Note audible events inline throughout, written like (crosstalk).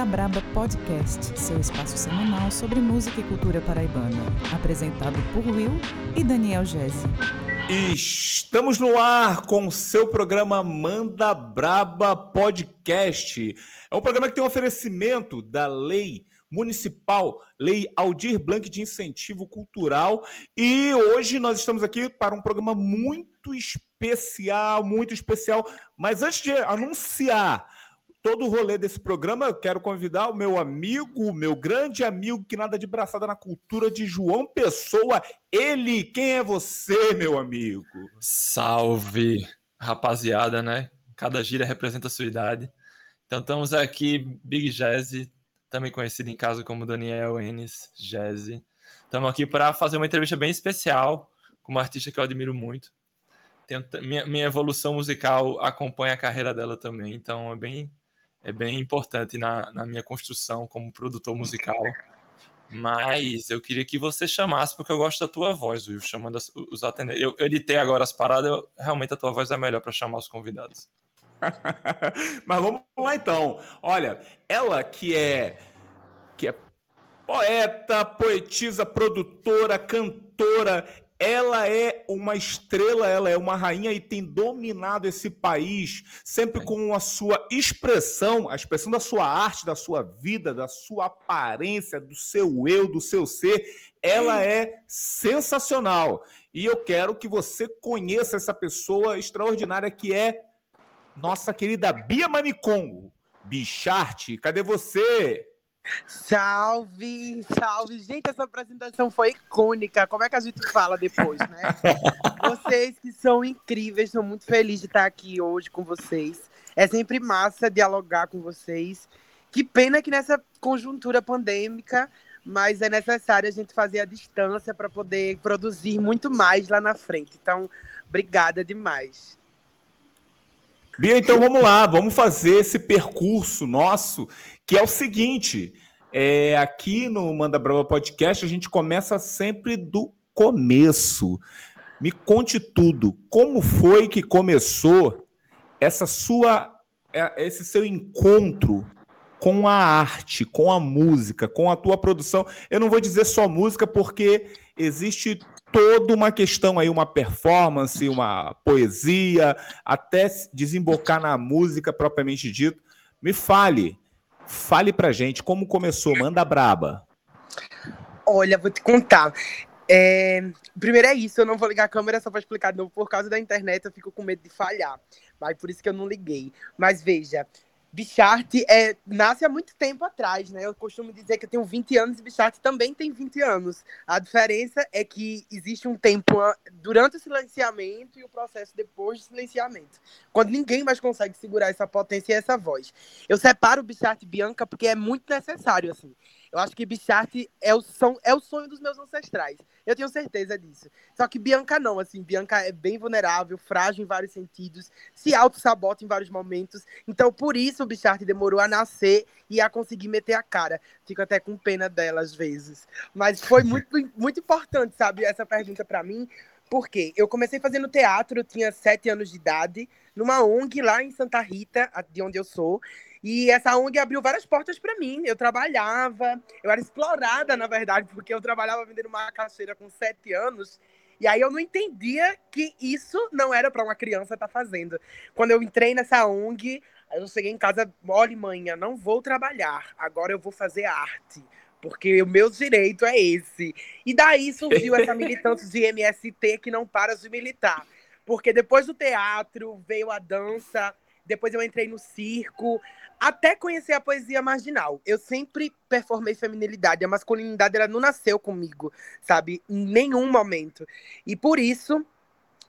Manda Braba Podcast, seu espaço semanal sobre música e cultura paraibana. Apresentado por Will e Daniel Gese. Estamos no ar com o seu programa Manda Braba Podcast. É um programa que tem um oferecimento da Lei Municipal, Lei Aldir Blanc de Incentivo Cultural. E hoje nós estamos aqui para um programa muito especial, muito especial. Mas antes de anunciar todo o rolê desse programa, eu quero convidar o meu amigo, meu grande amigo, que nada de braçada na cultura de João Pessoa. Ele, quem é você, meu amigo? Salve, rapaziada, né? Cada gira representa a sua idade. Então estamos aqui, Big Jazzy, também conhecido em casa como Daniel Enes Jazzy. Estamos aqui para fazer uma entrevista bem especial com uma artista que eu admiro muito. Minha, minha evolução musical acompanha a carreira dela também, então é bem é bem importante na, na minha construção como produtor musical. Mas eu queria que você chamasse, porque eu gosto da tua voz, Will, chamando as, os atendentes. Eu, eu editei agora as paradas, eu, realmente a tua voz é melhor para chamar os convidados. (laughs) Mas vamos lá então. Olha, ela que é que é poeta, poetisa, produtora, cantora, ela é uma estrela, ela é uma rainha e tem dominado esse país, sempre com a sua expressão, a expressão da sua arte, da sua vida, da sua aparência, do seu eu, do seu ser. Ela é sensacional. E eu quero que você conheça essa pessoa extraordinária que é nossa querida Bia Manicongo. Bicharte, cadê você? Salve, salve. Gente, essa apresentação foi icônica. Como é que a gente fala depois, né? (laughs) vocês que são incríveis, estou muito feliz de estar aqui hoje com vocês. É sempre massa dialogar com vocês. Que pena que nessa conjuntura pandêmica, mas é necessário a gente fazer a distância para poder produzir muito mais lá na frente. Então, obrigada demais. Bia, então vamos lá, vamos fazer esse percurso nosso, que é o seguinte: é, aqui no Manda Brava Podcast, a gente começa sempre do começo. Me conte tudo. Como foi que começou essa sua, é, esse seu encontro com a arte, com a música, com a tua produção? Eu não vou dizer só música, porque existe toda uma questão aí, uma performance, uma poesia, até desembocar na música propriamente dito. Me fale, fale pra gente como começou, manda braba. Olha, vou te contar. É... Primeiro é isso, eu não vou ligar a câmera só para explicar de novo, por causa da internet eu fico com medo de falhar. Mas por isso que eu não liguei. Mas veja, Bichart é, nasce há muito tempo atrás, né? Eu costumo dizer que eu tenho 20 anos e Bichart também tem 20 anos. A diferença é que existe um tempo durante o silenciamento e o processo depois do silenciamento. Quando ninguém mais consegue segurar essa potência e essa voz. Eu separo Bichart e Bianca porque é muito necessário, assim. Eu acho que Bichart é o, som, é o sonho dos meus ancestrais. Eu tenho certeza disso. Só que Bianca não, assim, Bianca é bem vulnerável, frágil em vários sentidos, se auto-sabota em vários momentos. Então, por isso o Bichart demorou a nascer e a conseguir meter a cara. Fico até com pena dela às vezes. Mas foi (laughs) muito, muito importante, sabe, essa pergunta para mim, porque eu comecei fazendo teatro, eu tinha sete anos de idade, numa ONG lá em Santa Rita, de onde eu sou. E essa ONG abriu várias portas para mim. Eu trabalhava, eu era explorada, na verdade, porque eu trabalhava vendendo uma caixeira com sete anos. E aí eu não entendia que isso não era para uma criança estar tá fazendo. Quando eu entrei nessa ONG, eu cheguei em casa, olha, mãe, não vou trabalhar, agora eu vou fazer arte. Porque o meu direito é esse. E daí surgiu essa (laughs) militância de MST que não para de militar. Porque depois do teatro veio a dança, depois eu entrei no circo, até conhecer a poesia marginal. Eu sempre performei feminilidade, a masculinidade ela não nasceu comigo, sabe? Em nenhum momento. E por isso,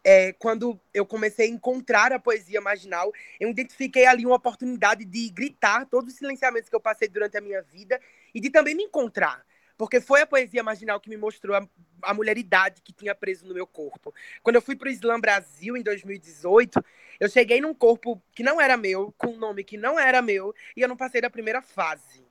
é, quando eu comecei a encontrar a poesia marginal, eu identifiquei ali uma oportunidade de gritar todos os silenciamentos que eu passei durante a minha vida e de também me encontrar. Porque foi a poesia marginal que me mostrou a, a mulheridade que tinha preso no meu corpo. Quando eu fui para o Slam Brasil em 2018, eu cheguei num corpo que não era meu, com um nome que não era meu, e eu não passei da primeira fase.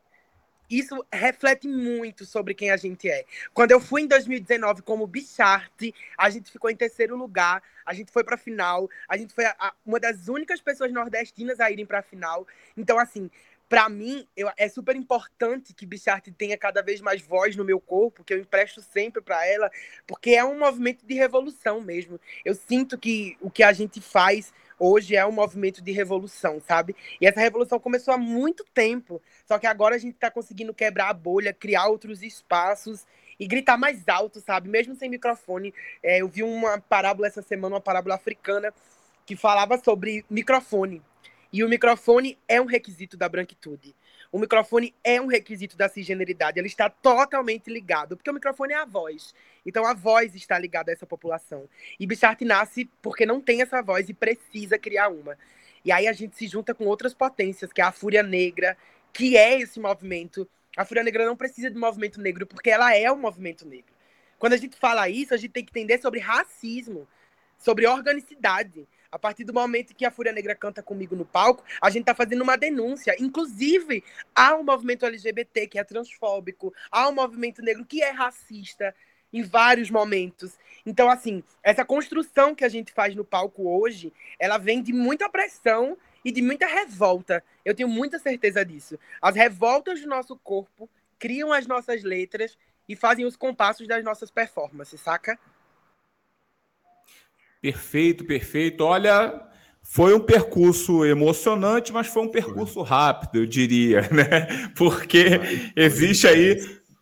Isso reflete muito sobre quem a gente é. Quando eu fui em 2019 como Bicharte, a gente ficou em terceiro lugar, a gente foi para a final, a gente foi a, a, uma das únicas pessoas nordestinas a irem para a final. Então, assim, para mim, eu, é super importante que Bichart tenha cada vez mais voz no meu corpo, que eu empresto sempre para ela, porque é um movimento de revolução mesmo. Eu sinto que o que a gente faz hoje é um movimento de revolução, sabe? E essa revolução começou há muito tempo, só que agora a gente está conseguindo quebrar a bolha, criar outros espaços e gritar mais alto, sabe? Mesmo sem microfone. É, eu vi uma parábola essa semana, uma parábola africana, que falava sobre microfone. E o microfone é um requisito da branquitude. O microfone é um requisito da cisgeneridade. Ele está totalmente ligado, porque o microfone é a voz. Então a voz está ligada a essa população. E Bichart nasce porque não tem essa voz e precisa criar uma. E aí a gente se junta com outras potências, que é a Fúria Negra, que é esse movimento. A Fúria Negra não precisa de movimento negro, porque ela é o movimento negro. Quando a gente fala isso, a gente tem que entender sobre racismo, sobre organicidade. A partir do momento que a Fúria Negra canta comigo no palco, a gente está fazendo uma denúncia. Inclusive, há um movimento LGBT que é transfóbico, há um movimento negro que é racista em vários momentos. Então, assim, essa construção que a gente faz no palco hoje, ela vem de muita pressão e de muita revolta. Eu tenho muita certeza disso. As revoltas do nosso corpo criam as nossas letras e fazem os compassos das nossas performances, saca? Perfeito, perfeito. Olha, foi um percurso emocionante, mas foi um percurso rápido, eu diria, (laughs) né? Porque existe aí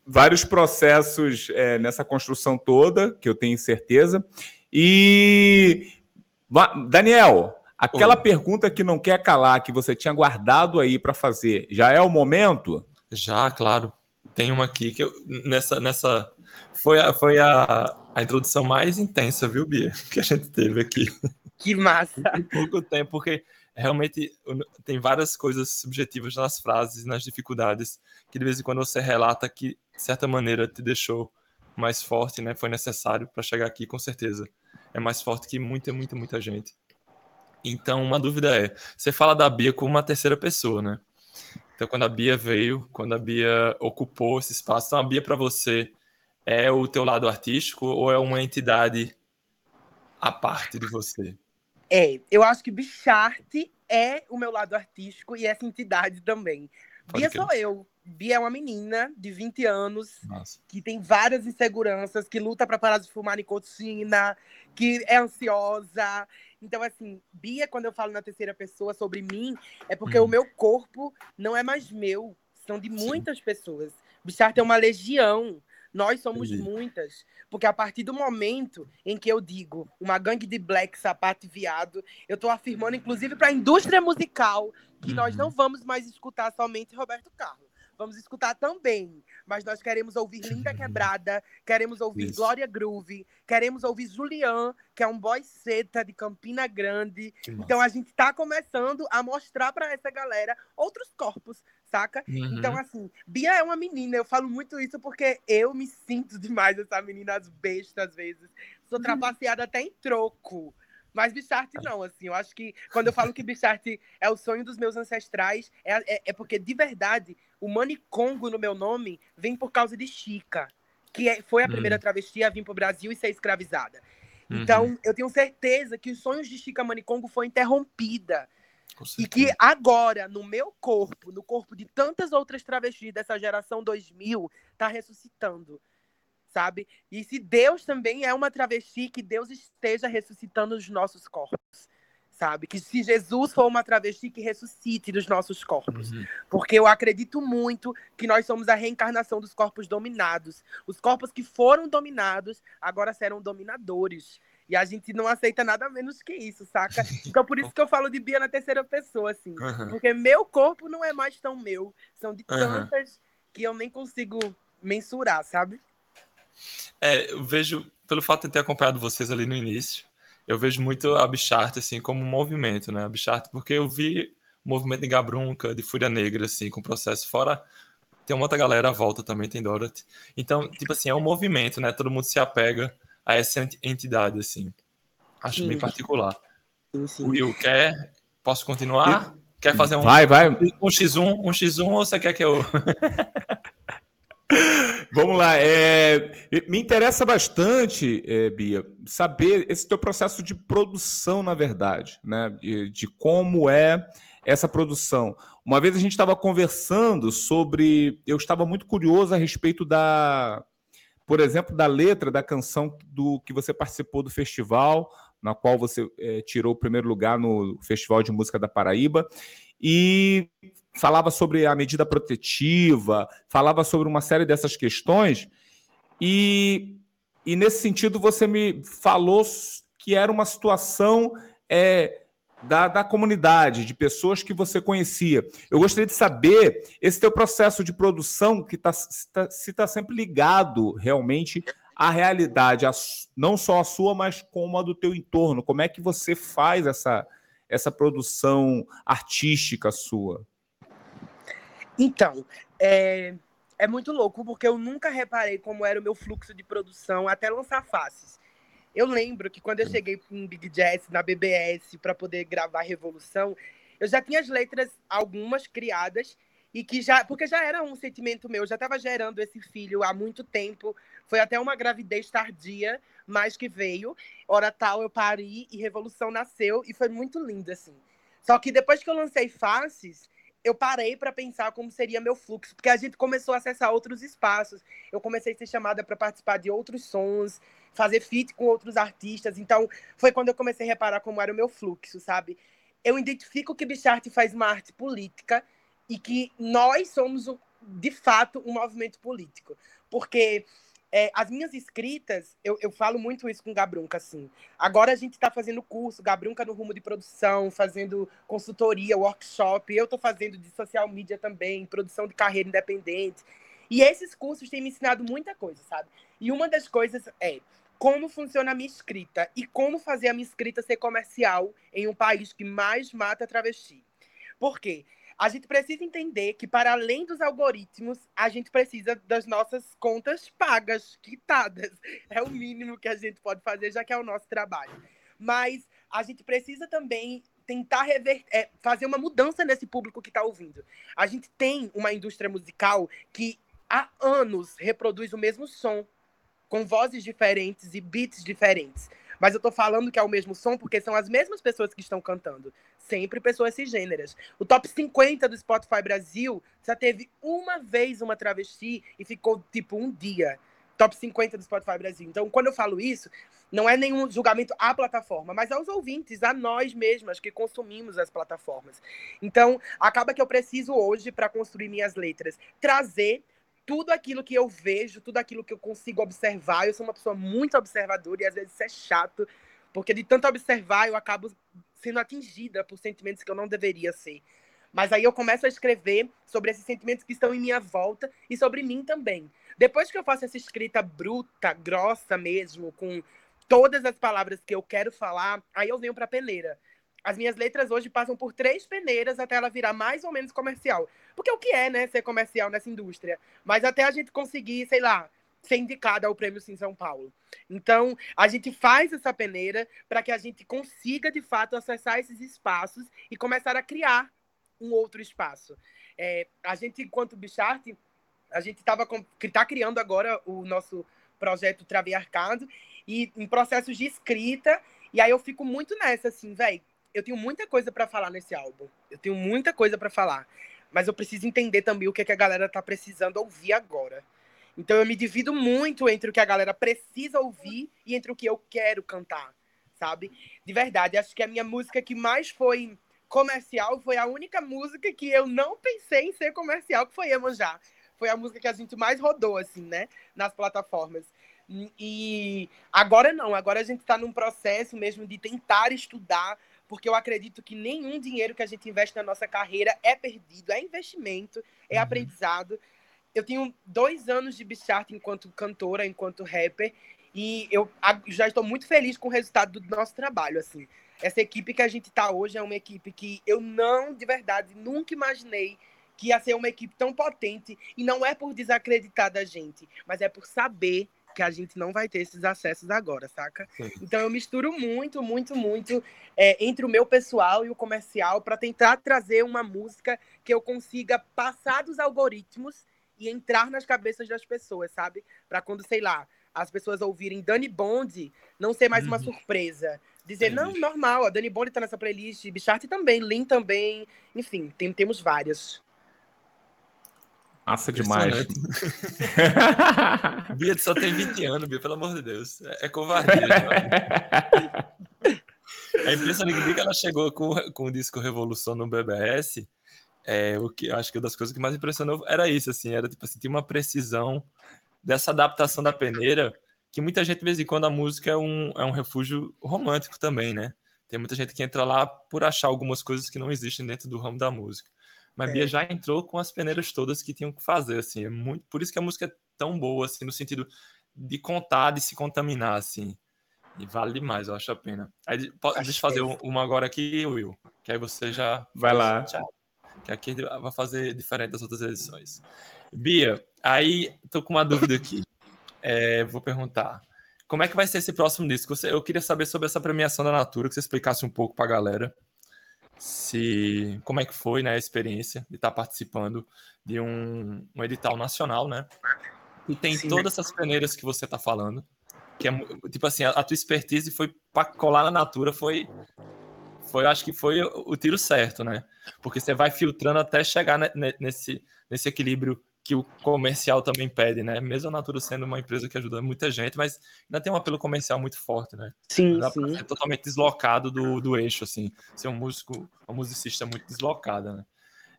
vários processos é, nessa construção toda, que eu tenho certeza. E Daniel, aquela Oi. pergunta que não quer calar, que você tinha guardado aí para fazer, já é o momento? Já, claro. Tem uma aqui que eu, nessa nessa foi a, foi a, a introdução mais intensa, viu, Bia? (laughs) Que a gente teve aqui. Que massa! Em pouco tempo, porque realmente tem várias coisas subjetivas nas frases, nas dificuldades, que de vez em quando você relata que, de certa maneira, te deixou mais forte, né? Foi necessário para chegar aqui, com certeza. É mais forte que muita, muita, muita gente. Então, uma dúvida é: você fala da Bia como uma terceira pessoa, né? Então, quando a Bia veio, quando a Bia ocupou esse espaço, então a Bia para você é o teu lado artístico ou é uma entidade à parte de você? É, eu acho que Bicharte é o meu lado artístico e essa entidade também. Pode Bia sou eu. Bia é uma menina de 20 anos Nossa. que tem várias inseguranças, que luta para parar de fumar nicotina, que é ansiosa. Então, assim, Bia, quando eu falo na terceira pessoa sobre mim, é porque hum. o meu corpo não é mais meu, são de muitas Sim. pessoas. Bicharte é uma legião. Nós somos Entendi. muitas. Porque a partir do momento em que eu digo uma gangue de black, sapato e viado, eu estou afirmando, inclusive, para a indústria musical, que uhum. nós não vamos mais escutar somente Roberto Carlos. Vamos escutar também, mas nós queremos ouvir Linda Quebrada, queremos ouvir Isso. Glória Groove, queremos ouvir Julian, que é um boy seta de Campina Grande. Então a gente está começando a mostrar para essa galera outros corpos, saca? Uhum. Então, assim, Bia é uma menina, eu falo muito isso porque eu me sinto demais essa menina às bestas às vezes. Sou uhum. trapaceada até em troco. Mas Bichart não, assim, eu acho que quando eu falo que Bichart é o sonho dos meus ancestrais, é, é, é, porque de verdade o Manicongo no meu nome vem por causa de Chica, que é, foi a primeira uhum. travesti a vir para o Brasil e ser escravizada. Então, uhum. eu tenho certeza que os sonhos de Chica Manicongo foram interrompida e que agora, no meu corpo, no corpo de tantas outras travestis dessa geração 2000, tá ressuscitando, sabe? E se Deus também é uma travesti, que Deus esteja ressuscitando os nossos corpos, sabe? Que se Jesus for uma travesti, que ressuscite dos nossos corpos. Uhum. Porque eu acredito muito que nós somos a reencarnação dos corpos dominados. Os corpos que foram dominados agora serão dominadores. E a gente não aceita nada menos que isso, saca? Então por isso que eu falo de Bia na terceira pessoa, assim. Uhum. Porque meu corpo não é mais tão meu. São de tantas uhum. que eu nem consigo mensurar, sabe? É, eu vejo, pelo fato de ter acompanhado vocês ali no início, eu vejo muito a Bichart, assim, como um movimento, né? A Bichart, porque eu vi o movimento de Gabrunca, de Fúria Negra, assim, com o processo fora tem uma outra galera à volta também, tem Dorothy. Então, tipo assim, é um movimento, né? Todo mundo se apega a essa entidade, assim. Acho sim. bem particular. Sim, sim. Will, quer? Posso continuar? Quer fazer um, vai, vai. um X1, um X1 ou você quer que eu. (laughs) Vamos lá. É, me interessa bastante, é, Bia, saber esse teu processo de produção, na verdade, né? De, de como é essa produção. Uma vez a gente estava conversando sobre. Eu estava muito curioso a respeito da, por exemplo, da letra da canção do que você participou do festival, na qual você é, tirou o primeiro lugar no Festival de Música da Paraíba. E falava sobre a medida protetiva, falava sobre uma série dessas questões, e, e nesse sentido você me falou que era uma situação é, da, da comunidade, de pessoas que você conhecia. Eu gostaria de saber esse teu processo de produção que tá, se está tá sempre ligado realmente à realidade, a, não só a sua, mas como a do teu entorno. Como é que você faz essa, essa produção artística sua? Então, é, é muito louco, porque eu nunca reparei como era o meu fluxo de produção até lançar Faces. Eu lembro que quando eu cheguei em Big Jazz, na BBS, para poder gravar Revolução, eu já tinha as letras, algumas criadas, e que já. Porque já era um sentimento meu, já estava gerando esse filho há muito tempo. Foi até uma gravidez tardia, mas que veio. Hora tal, eu pari e Revolução nasceu, e foi muito lindo, assim. Só que depois que eu lancei Faces, eu parei para pensar como seria meu fluxo, porque a gente começou a acessar outros espaços. Eu comecei a ser chamada para participar de outros sons, fazer feat com outros artistas. Então, foi quando eu comecei a reparar como era o meu fluxo, sabe? Eu identifico que Bichart faz uma arte política e que nós somos, de fato, um movimento político. Porque é, as minhas escritas, eu, eu falo muito isso com Gabrunca, assim. Agora a gente está fazendo curso, Gabrunca no rumo de produção, fazendo consultoria, workshop. Eu estou fazendo de social media também, produção de carreira independente. E esses cursos têm me ensinado muita coisa, sabe? E uma das coisas é como funciona a minha escrita e como fazer a minha escrita ser comercial em um país que mais mata travesti. Por quê? A gente precisa entender que, para além dos algoritmos, a gente precisa das nossas contas pagas, quitadas. (laughs) É o mínimo que a gente pode fazer, já que é o nosso trabalho. Mas a gente precisa também tentar rever, é, fazer uma mudança nesse público que está ouvindo. A gente tem uma indústria musical que há anos reproduz o mesmo som, com vozes diferentes e beats diferentes. Mas eu tô falando que é o mesmo som porque são as mesmas pessoas que estão cantando. Sempre pessoas cisgêneras. O top 50 do Spotify Brasil já teve uma vez uma travesti e ficou tipo um dia. Top 50 do Spotify Brasil. Então, quando eu falo isso, não é nenhum julgamento à plataforma, mas aos ouvintes, a nós mesmas que consumimos as plataformas. Então, acaba que eu preciso hoje, para construir minhas letras, trazer tudo aquilo que eu vejo, tudo aquilo que eu consigo observar. Eu sou uma pessoa muito observadora e às vezes isso é chato, porque de tanto observar eu acabo sendo atingida por sentimentos que eu não deveria ser. Mas aí eu começo a escrever sobre esses sentimentos que estão em minha volta e sobre mim também. Depois que eu faço essa escrita bruta, grossa mesmo, com todas as palavras que eu quero falar, aí eu venho para a peneira as minhas letras hoje passam por três peneiras até ela virar mais ou menos comercial. Porque o que é, né, ser comercial nessa indústria? Mas até a gente conseguir, sei lá, ser indicada ao Prêmio Sim São Paulo. Então, a gente faz essa peneira para que a gente consiga, de fato, acessar esses espaços e começar a criar um outro espaço. É, a gente, enquanto Bicharte, a gente estava tá criando agora o nosso projeto Traviarcado e em processos de escrita. E aí eu fico muito nessa, assim, velho, eu tenho muita coisa para falar nesse álbum. Eu tenho muita coisa para falar. Mas eu preciso entender também o que, é que a galera tá precisando ouvir agora. Então eu me divido muito entre o que a galera precisa ouvir e entre o que eu quero cantar, sabe? De verdade, acho que a minha música que mais foi comercial foi a única música que eu não pensei em ser comercial, que foi Emanjá. Foi a música que a gente mais rodou, assim, né? Nas plataformas. E agora não, agora a gente está num processo mesmo de tentar estudar porque eu acredito que nenhum dinheiro que a gente investe na nossa carreira é perdido, é investimento, é uhum. aprendizado. Eu tenho dois anos de Bichart enquanto cantora, enquanto rapper, e eu já estou muito feliz com o resultado do nosso trabalho, assim. Essa equipe que a gente está hoje é uma equipe que eu não, de verdade, nunca imaginei que ia ser uma equipe tão potente, e não é por desacreditar da gente, mas é por saber que a gente não vai ter esses acessos agora, saca? Sim. Então eu misturo muito, muito, muito é, entre o meu pessoal e o comercial para tentar trazer uma música que eu consiga passar dos algoritmos e entrar nas cabeças das pessoas, sabe? Para quando, sei lá, as pessoas ouvirem Dani Bond, não ser mais uma Uhum. surpresa. Dizer, não, normal, a Dani Bond tá nessa playlist, Bichart também, Lin também, enfim, tem, temos várias. Massa demais. (laughs) Bia só tem 20 anos, Bia, pelo amor de Deus. É, é covardia. né? É impressionante que ela chegou com, com o disco Revolução no BBS. É, o que acho que uma das coisas que mais impressionou era isso, assim, era tipo assim, tinha uma precisão dessa adaptação da peneira, que muita gente, de vez em quando, a música é um, é um refúgio romântico também, né? Tem muita gente que entra lá por achar algumas coisas que não existem dentro do ramo da música. Mas É. Bia já entrou com as peneiras todas que tinham que fazer, assim, é muito, por isso que a música é tão boa, assim, no sentido de contar, de se contaminar, assim. E vale demais, eu acho a pena. Aí, po- Acho deixa eu fazer que é um- uma agora aqui, Will, que aí você já Vai lá. Tchau. Que aqui vai fazer diferente das outras edições. Bia, aí tô com uma dúvida aqui. É, vou perguntar. Como é que vai ser esse próximo disco? Eu queria saber sobre essa premiação da Natura, que você explicasse um pouco para a galera. Se, como é que foi né, a experiência de estar participando de um, um edital nacional, né? E tem Sim. todas essas peneiras que você está falando. Que é, tipo assim, a, a tua expertise foi para colar na Natura, foi, foi, acho que foi o, o tiro certo, né? Porque você vai filtrando até chegar ne- ne- nesse, nesse equilíbrio que o comercial também pede, né? Mesmo a Natura sendo uma empresa que ajuda muita gente, mas ainda tem um apelo comercial muito forte, né? Sim, sim. ser totalmente deslocado do, do eixo, assim. Ser um músico, uma musicista muito deslocada, né?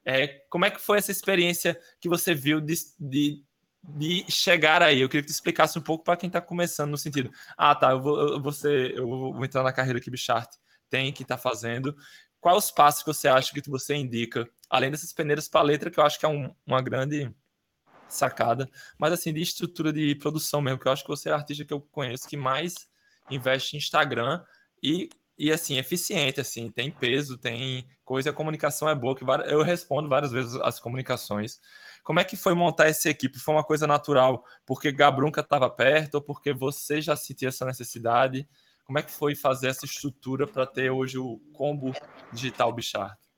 É, como é que foi essa experiência que você viu de, de, de chegar aí? Eu queria que tu explicasse um pouco para quem está começando, no sentido, ah, tá, eu vou, eu vou, ser- eu vou entrar na carreira que Bichart tem, que está fazendo. Quais os passos que você acha que você indica, além dessas peneiras para letra, que eu acho que é um- uma grande sacada, mas assim, de estrutura de produção mesmo, que eu acho que você é a artista que eu conheço que mais investe em Instagram e, e assim, eficiente, assim, tem peso, tem coisa, a comunicação é boa, que eu respondo várias vezes as comunicações. Como é que foi montar essa equipe? Foi uma coisa natural, porque Gabrunca estava perto, ou porque você já sentia essa necessidade? Como é que foi fazer essa estrutura para ter hoje o combo digital Bichart?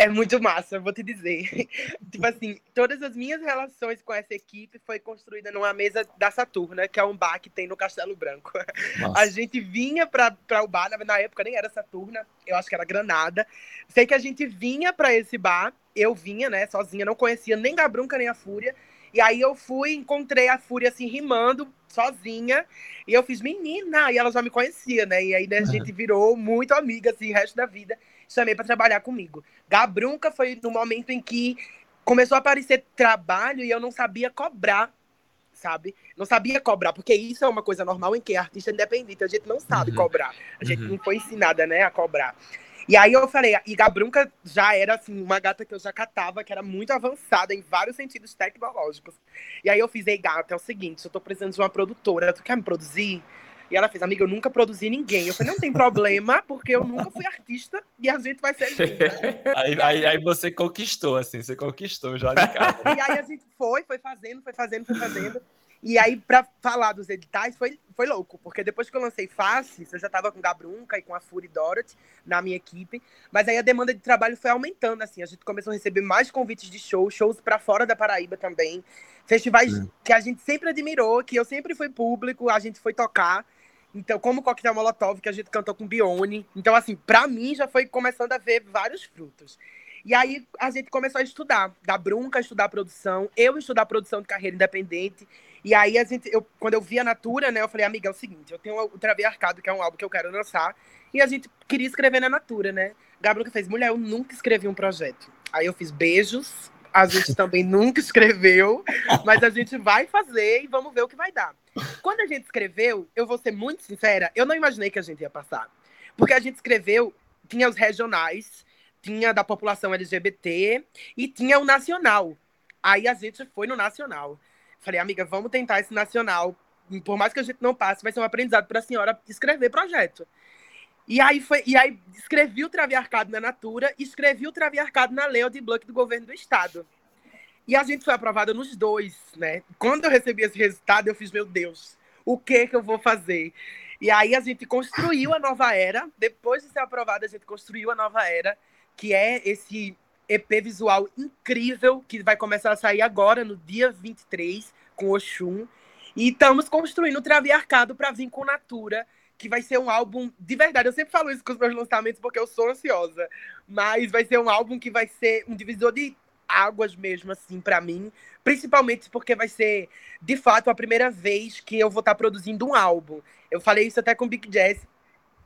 É muito massa, eu vou te dizer. (laughs) tipo assim, todas as minhas relações com essa equipe foi construída numa mesa da Saturna, que é um bar que tem no Castelo Branco. A Nossa. gente vinha para o bar, na- na época nem era Saturna, eu acho que era Granada. Sei que a gente vinha para esse bar, eu vinha, né, sozinha, não conhecia nem Gabrunca nem a Fúria. E aí eu fui, encontrei a Fúria assim, rimando, sozinha. E eu fiz, menina, e ela já me conhecia, né? E aí né, a gente virou muito amiga, assim, o resto da vida. Chamei para trabalhar comigo. Gabrunca foi no momento em que começou a aparecer trabalho e eu não sabia cobrar, sabe? Não sabia cobrar, porque isso é uma coisa normal em que artista independente, a gente não sabe Uhum. cobrar. A gente Uhum. não foi ensinada, né, a cobrar. E aí eu falei, e Gabrunca já era assim, uma gata que eu já catava, que era muito avançada em vários sentidos tecnológicos. E aí eu fiz, ei, gata, é o seguinte, eu tô precisando de uma produtora, tu quer me produzir? E ela fez, amiga, eu nunca produzi ninguém. Eu falei, não tem problema, porque eu nunca fui artista e a gente vai ser. (laughs) Aí, aí, aí você conquistou, assim, você conquistou já de cara. (laughs) E aí a gente foi, foi fazendo, foi fazendo, foi fazendo. E aí, pra falar dos editais, foi, foi louco, porque depois que eu lancei Faces, eu já tava com Gabrunca e com a Fury Dorothy na minha equipe, mas aí a demanda de trabalho foi aumentando, assim, a gente começou a receber mais convites de shows, shows pra fora da Paraíba também, festivais que a gente sempre admirou, que eu sempre fui público, a gente foi tocar, então, como Coquetel Molotov, que a gente cantou com Bione, então, assim, pra mim já foi começando a ver vários frutos. E aí a gente começou a estudar, da Brunca estudar produção, eu estudar produção de carreira independente. E aí a gente, eu, quando eu vi a Natura, né, eu falei, amiga, é o seguinte, eu tenho o Travei Arcado, que é um álbum que eu quero lançar, e a gente queria escrever na Natura, né? Gabriel fez, mulher, eu nunca escrevi um projeto. Aí eu fiz beijos, a gente também nunca escreveu, mas a gente vai fazer e vamos ver o que vai dar. Quando a gente escreveu, eu vou ser muito sincera, eu não imaginei que a gente ia passar. Porque a gente escreveu, tinha os regionais, tinha da população LGBT e tinha o nacional. Aí a gente foi no nacional. Falei, amiga, vamos tentar esse nacional. Por mais que a gente não passe, vai ser um aprendizado para a senhora escrever projeto. E aí foi, e aí escrevi o Traviarcado na Natura, escrevi o Traviarcado na Lei de Bloco do governo do estado. E a gente foi aprovada nos dois, né? Quando eu recebi esse resultado, eu fiz, meu Deus, o que que eu vou fazer? E aí a gente construiu a nova era. Depois de ser aprovada, a gente construiu a nova era, que é esse EP visual incrível que vai começar a sair agora, no dia 23, com Oxum. E estamos construindo o Traviarcado para vir com Natura, que vai ser um álbum de verdade. Eu sempre falo isso com os meus lançamentos porque eu sou ansiosa, mas vai ser um álbum que vai ser um divisor de águas mesmo assim para mim, principalmente porque vai ser de fato a primeira vez que eu vou estar tá produzindo um álbum. Eu falei isso até com o Big Jazz,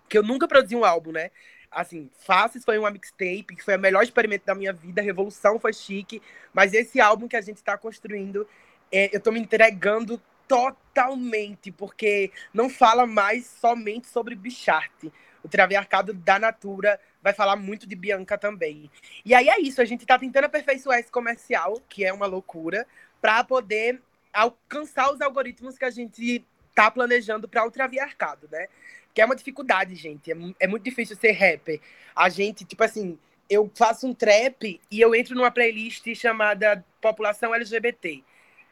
que eu nunca produzi um álbum, né? Assim, Faces foi uma mixtape, que foi o melhor experimento da minha vida, Revolução foi chique, mas esse álbum que a gente está construindo, é, eu estou me entregando totalmente, porque não fala mais somente sobre Bicharte. O Traviarcado da Natura vai falar muito de Bianca também. E aí é isso, a gente está tentando aperfeiçoar esse comercial, que é uma loucura, para poder alcançar os algoritmos que a gente tá planejando para o Traviarcado, né? Que é uma dificuldade, gente. É, é muito difícil ser rapper. A gente, tipo assim, eu faço um trap e eu entro numa playlist chamada População LGBT.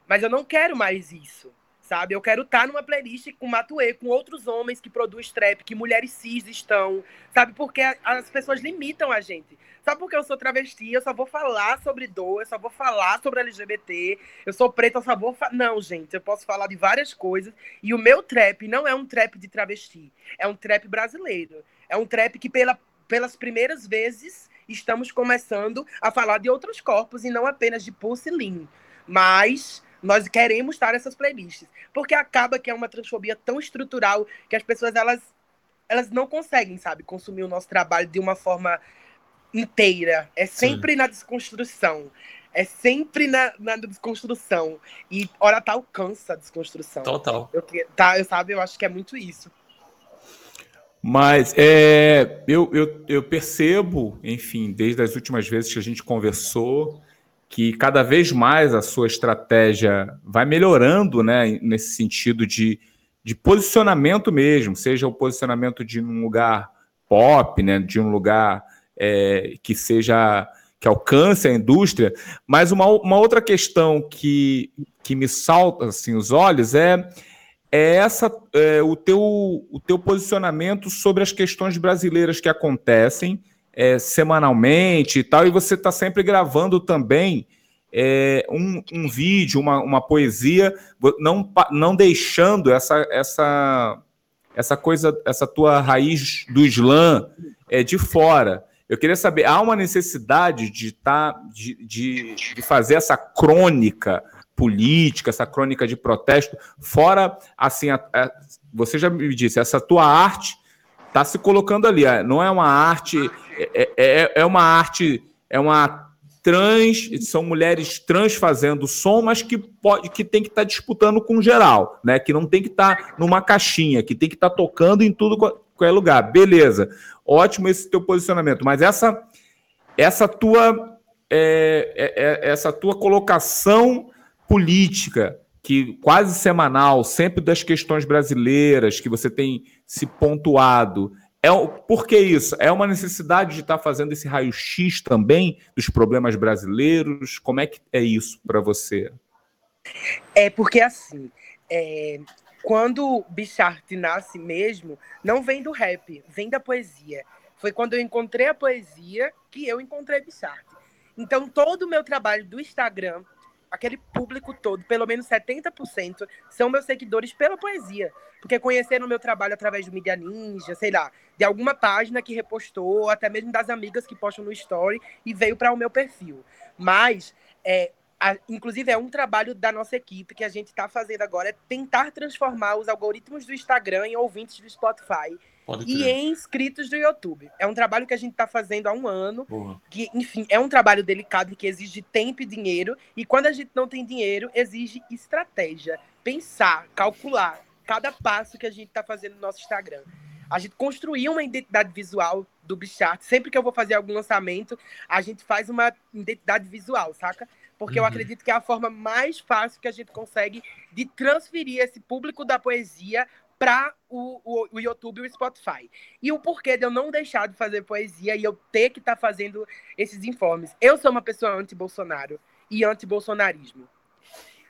Mas eu não quero mais isso sabe? Eu quero estar numa playlist com Matue, com outros homens que produzem trap, que mulheres cis estão, sabe? Porque as pessoas limitam a gente. Sabe porque eu sou travesti, eu só vou falar sobre dor, eu só vou falar sobre LGBT, eu sou preta, eu só vou... Fa... Não, gente, eu posso falar de várias coisas. E o meu trap não é um trap de travesti, é um trap brasileiro. É um trap que pela, pelas primeiras vezes estamos começando a falar de outros corpos e não apenas de Pussy Mas nós queremos estar nessas playlists. Porque acaba que é uma transfobia tão estrutural que as pessoas elas, elas não conseguem, sabe, consumir o nosso trabalho de uma forma inteira. É sempre Sim. na desconstrução. É sempre na, na desconstrução. E hora tal cansa a desconstrução. Total. Eu, tá, eu sabe, eu acho que é muito isso. Mas é, eu, eu, eu percebo, enfim, desde as últimas vezes que a gente conversou, que cada vez mais a sua estratégia vai melhorando, né, nesse sentido de, de posicionamento mesmo, seja o posicionamento de um lugar pop, né, de um lugar é, que seja que alcance a indústria, mas uma, uma outra questão que, que me salta assim os olhos é é essa é, o teu o teu posicionamento sobre as questões brasileiras que acontecem é, semanalmente e tal, e você está sempre gravando também é, um, um, vídeo, uma, uma poesia, não, não deixando essa, essa, essa coisa, essa tua raiz do Islã é, de fora. Eu queria saber, há uma necessidade de, tá, de, de, de fazer essa crônica política, essa crônica de protesto, fora, assim, a, a, você já me disse, essa tua arte está se colocando ali. Não é uma arte, é, é, é uma arte, é uma trans, são mulheres trans fazendo som, mas que pode, que tem que estar tá disputando com geral, né? Que não tem que estar tá numa caixinha, que tem que estar tá tocando em tudo qualquer lugar. Beleza, ótimo esse teu posicionamento, mas essa essa tua é, é, é essa tua colocação política que quase semanal, sempre das questões brasileiras que você tem se pontuado. É, por que isso? É uma necessidade de estar tá fazendo esse raio-x também dos problemas brasileiros? Como é que é isso para você? É porque assim, é, quando Bichart nasce mesmo, não vem do rap, vem da poesia. Foi quando eu encontrei a poesia que eu encontrei Bichart. Então, todo o meu trabalho do Instagram aquele público todo, pelo menos 70%, são meus seguidores pela poesia. Porque conheceram meu trabalho através do Media Ninja, sei lá, de alguma página que repostou, até mesmo das amigas que postam no story e veio para o meu perfil. Mas, é, a, inclusive, é um trabalho da nossa equipe que a gente está fazendo agora, é tentar transformar os algoritmos do Instagram em ouvintes do Spotify e em inscritos do YouTube. É um trabalho que a gente está fazendo há um ano. Que, enfim, é um trabalho delicado que exige tempo e dinheiro. E quando a gente não tem dinheiro, exige estratégia. Pensar, calcular cada passo que a gente está fazendo no nosso Instagram. A gente construiu uma identidade visual do Bichart. Sempre que eu vou fazer algum lançamento, a gente faz uma identidade visual, saca? Porque uhum. eu acredito que é a forma mais fácil que a gente consegue de transferir esse público da poesia para o, o, o, YouTube e o Spotify. E o porquê de eu não deixar de fazer poesia e eu ter que estar tá fazendo esses informes. Eu sou uma pessoa anti-Bolsonaro e anti-bolsonarismo.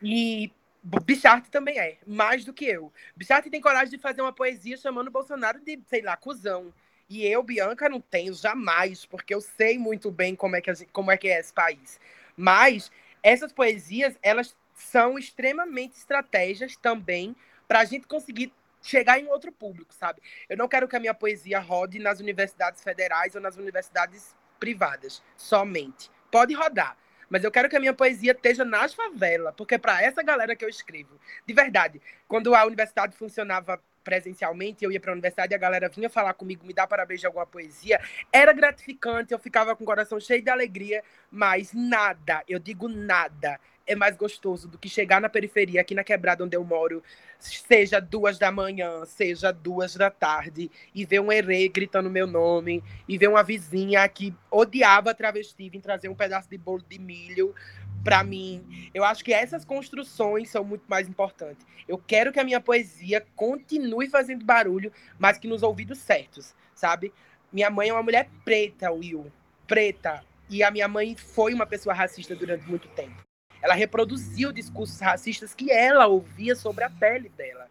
E Bichart também é, mais do que eu. Bichart tem coragem de fazer uma poesia chamando Bolsonaro de, sei lá, cuzão. E eu, Bianca, não tenho jamais, porque eu sei muito bem como é que, gente, como é, que é esse país. Mas essas poesias, elas são extremamente estratégias também para a gente conseguir chegar em outro público, sabe? Eu não quero que a minha poesia rode nas universidades federais ou nas universidades privadas, somente. Pode rodar, mas eu quero que a minha poesia esteja nas favelas, porque é para essa galera que eu escrevo. De verdade, quando a universidade funcionava presencialmente, eu ia para a universidade e a galera vinha falar comigo, me dar parabéns de alguma poesia, era gratificante, eu ficava com o coração cheio de alegria, mas nada, eu digo nada, é mais gostoso do que chegar na periferia, aqui na quebrada onde eu moro, seja duas da manhã, seja duas da tarde, e ver um herê gritando meu nome, e ver uma vizinha que odiava travesti vir trazer um pedaço de bolo de milho para mim. Eu acho que essas construções são muito mais importantes. Eu quero que a minha poesia continue fazendo barulho, mas que nos ouvidos certos, sabe? Minha mãe é uma mulher preta, Will. Preta. E a minha mãe foi uma pessoa racista durante muito tempo. Ela reproduziu discursos racistas que ela ouvia sobre a pele dela.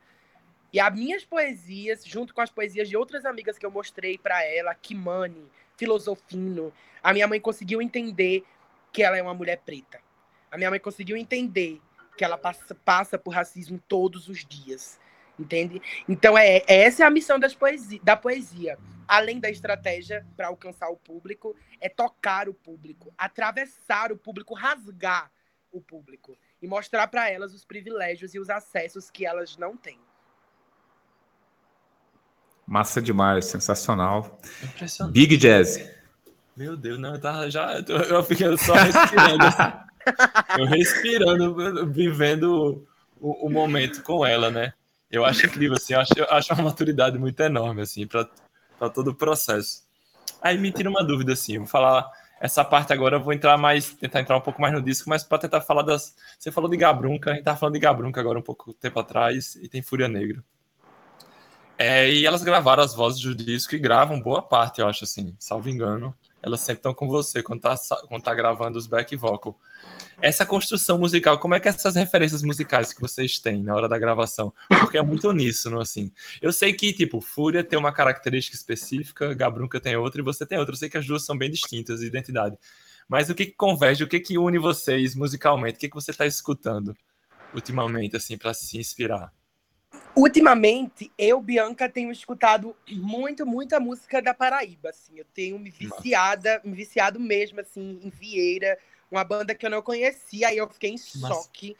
E as minhas poesias, junto com as poesias de outras amigas que eu mostrei para ela, Kimani, Filosofino, a minha mãe conseguiu entender que ela é uma mulher preta. A minha mãe conseguiu entender que ela passa, passa por racismo todos os dias. Entende? Então, é, é essa é a missão das poesia, da poesia. Além da estratégia para alcançar o público, é tocar o público, atravessar o público, rasgar o público e mostrar para elas os privilégios e os acessos que elas não têm. Massa demais, sensacional. Big Jazz. Meu Deus, não, tá, já, eu fiquei só respirando. (laughs) eu respirando, vivendo o, o, momento com ela, né? Eu acho incrível, assim, eu acho, eu acho uma maturidade muito enorme, assim, para todo o processo. Aí me tira uma dúvida, assim, vou falar essa parte agora eu vou entrar mais, tentar entrar um pouco mais no disco, mas para tentar falar das. Você falou de Gabrunca, a gente tá falando de Gabrunca agora um pouco tempo atrás, e tem Fúria Negra. É, e elas gravaram as vozes do disco e gravam boa parte, eu acho assim, salvo engano. Elas sempre estão com você quando tá, quando tá gravando os back vocal essa construção musical, como é que essas referências musicais que vocês têm na hora da gravação? Porque é muito uníssono, assim. Eu sei que, tipo, Fúria tem uma característica específica, Gabrunca tem outra e você tem outra. Eu sei que as duas são bem distintas de identidade. Mas o que, que converge, o que, que une vocês musicalmente? O que, que você está escutando ultimamente, assim, para se inspirar? Ultimamente, eu, Bianca, tenho escutado muito, muita música da Paraíba, assim. Eu tenho me viciada, me viciado mesmo, assim, em Vieira, uma banda que eu não conhecia, aí eu fiquei em Nossa. choque.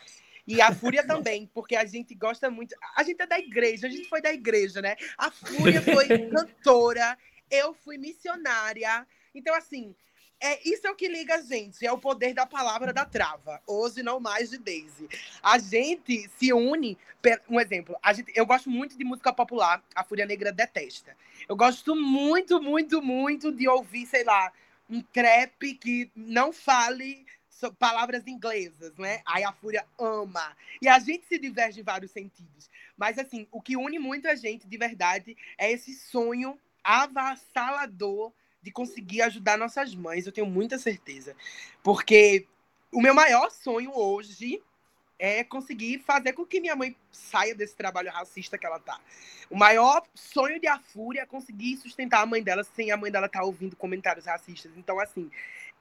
E a Fúria também, porque a gente gosta muito. A gente é da igreja, a gente foi da igreja, né? A Fúria foi (laughs) cantora, eu fui missionária. Então, assim, é, isso é o que liga a gente, é o poder da palavra da trava. Hoje, não mais de Daisy. A gente se une. Um exemplo, a gente, eu gosto muito de música popular, a Fúria Negra detesta. Eu gosto muito, muito, muito de ouvir, sei lá, um trap que não fale palavras inglesas, né? Aí a Fúria ama. E a gente se diverge em vários sentidos. Mas, assim, o que une muito a gente, de verdade, é esse sonho avassalador de conseguir ajudar nossas mães. Eu tenho muita certeza. Porque o meu maior sonho hoje é conseguir fazer com que minha mãe saia desse trabalho racista que ela tá. O maior sonho de a Fúria é conseguir sustentar a mãe dela sem a mãe dela estar tá ouvindo comentários racistas. Então, assim,